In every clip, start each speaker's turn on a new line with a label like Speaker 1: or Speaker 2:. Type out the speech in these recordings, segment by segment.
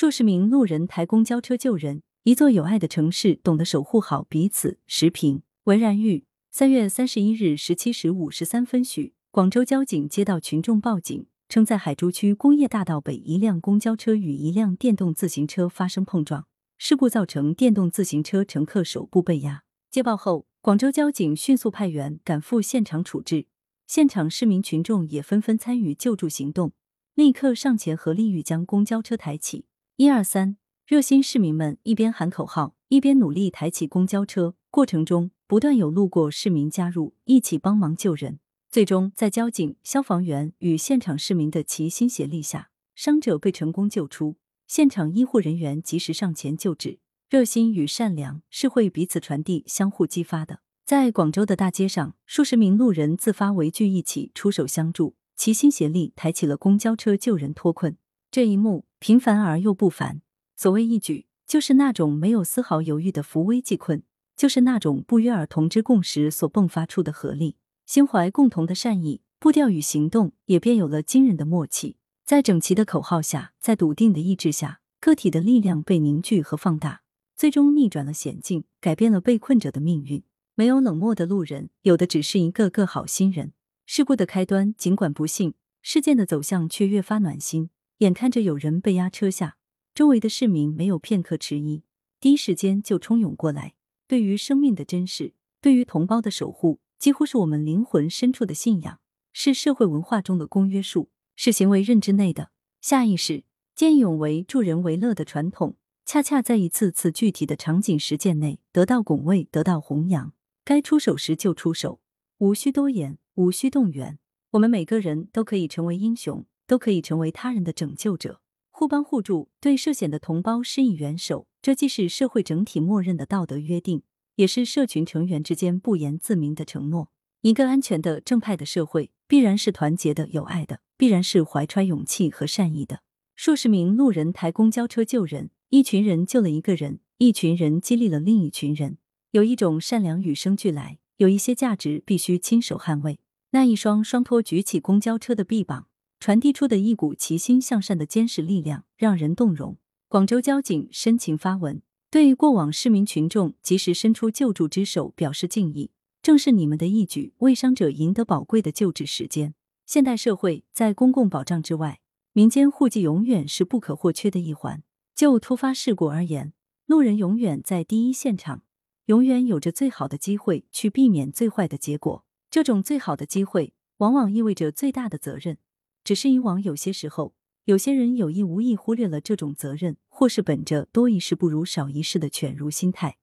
Speaker 1: 数十名路人抬公交车救人，一座有爱的城市懂得守护好彼此。时评：文然玉。三月三十一日十七时五十三分许，广州交警接到群众报警，称在海珠区工业大道北，一辆公交车与一辆电动自行车发生碰撞，事故造成电动自行车乘客手部被压。接报后，广州交警迅速派员赶赴现场处置，现场市民群众也纷纷参与救助行动，立刻上前合力欲将公交车抬起。一二三，热心市民们一边喊口号，一边努力抬起公交车，过程中。不断有路过市民加入，一起帮忙救人。最终，在交警、消防员与现场市民的齐心协力下，伤者被成功救出。现场医护人员及时上前救治。热心与善良是会彼此传递、相互激发的。在广州的大街上，数十名路人自发围聚一起，出手相助，齐心协力抬起了公交车救人脱困。这一幕平凡而又不凡。所谓一举，就是那种没有丝毫犹豫的扶危济困。就是那种不约而同之共识所迸发出的合力，心怀共同的善意，步调与行动也便有了惊人的默契。在整齐的口号下，在笃定的意志下，个体的力量被凝聚和放大，最终逆转了险境，改变了被困者的命运。没有冷漠的路人，有的只是一个个好心人。事故的开端尽管不幸，事件的走向却越发暖心。眼看着有人被压车下，周围的市民没有片刻迟疑，第一时间就冲涌过来。对于生命的珍视，对于同胞的守护，几乎是我们灵魂深处的信仰，是社会文化中的公约数，是行为认知内的下意识。见义勇为、助人为乐的传统，恰恰在一次次具体的场景实践内得到拱卫，得到弘扬。该出手时就出手，无需多言，无需动员。我们每个人都可以成为英雄，都可以成为他人的拯救者。互帮互助，对涉险的同胞施以援手。这既是社会整体默认的道德约定，也是社群成员之间不言自明的承诺。一个安全的、正派的社会，必然是团结的、友爱的，必然是怀揣勇气和善意的。数十名路人抬公交车救人，一群人救了一个人，一群人激励了另一群人。有一种善良与生俱来，有一些价值必须亲手捍卫。那一双双托举起公交车的臂膀，传递出的一股齐心向善的坚实力量，让人动容。广州交警深情发文，对过往市民群众及时伸出救助之手表示敬意。正是你们的义举，为伤者赢得宝贵的救治时间。现代社会在公共保障之外，民间互济永远是不可或缺的一环。就突发事故而言，路人永远在第一现场，永远有着最好的机会去避免最坏的结果。这种最好的机会，往往意味着最大的责任。只是以往有些时候。有些人有意无意忽略了这种责任，或是本着多一事不如少一事的犬儒心态，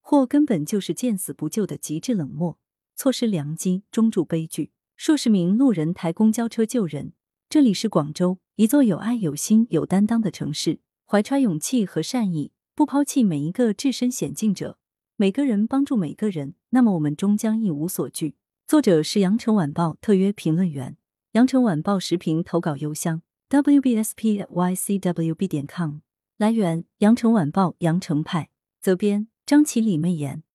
Speaker 1: 或根本就是见死不救的极致冷漠，错失良机，终铸悲剧。数十名路人抬公交车救人，这里是广州，一座有爱、有心、有担当的城市，怀揣勇气和善意，不抛弃每一个置身险境者，每个人帮助每个人，那么我们终将一无所惧。作者是羊城晚报特约评论员，羊城晚报时评投稿邮箱。wbspycwb 点 com，来源：羊城晚报羊城派，责编：张起李媚妍。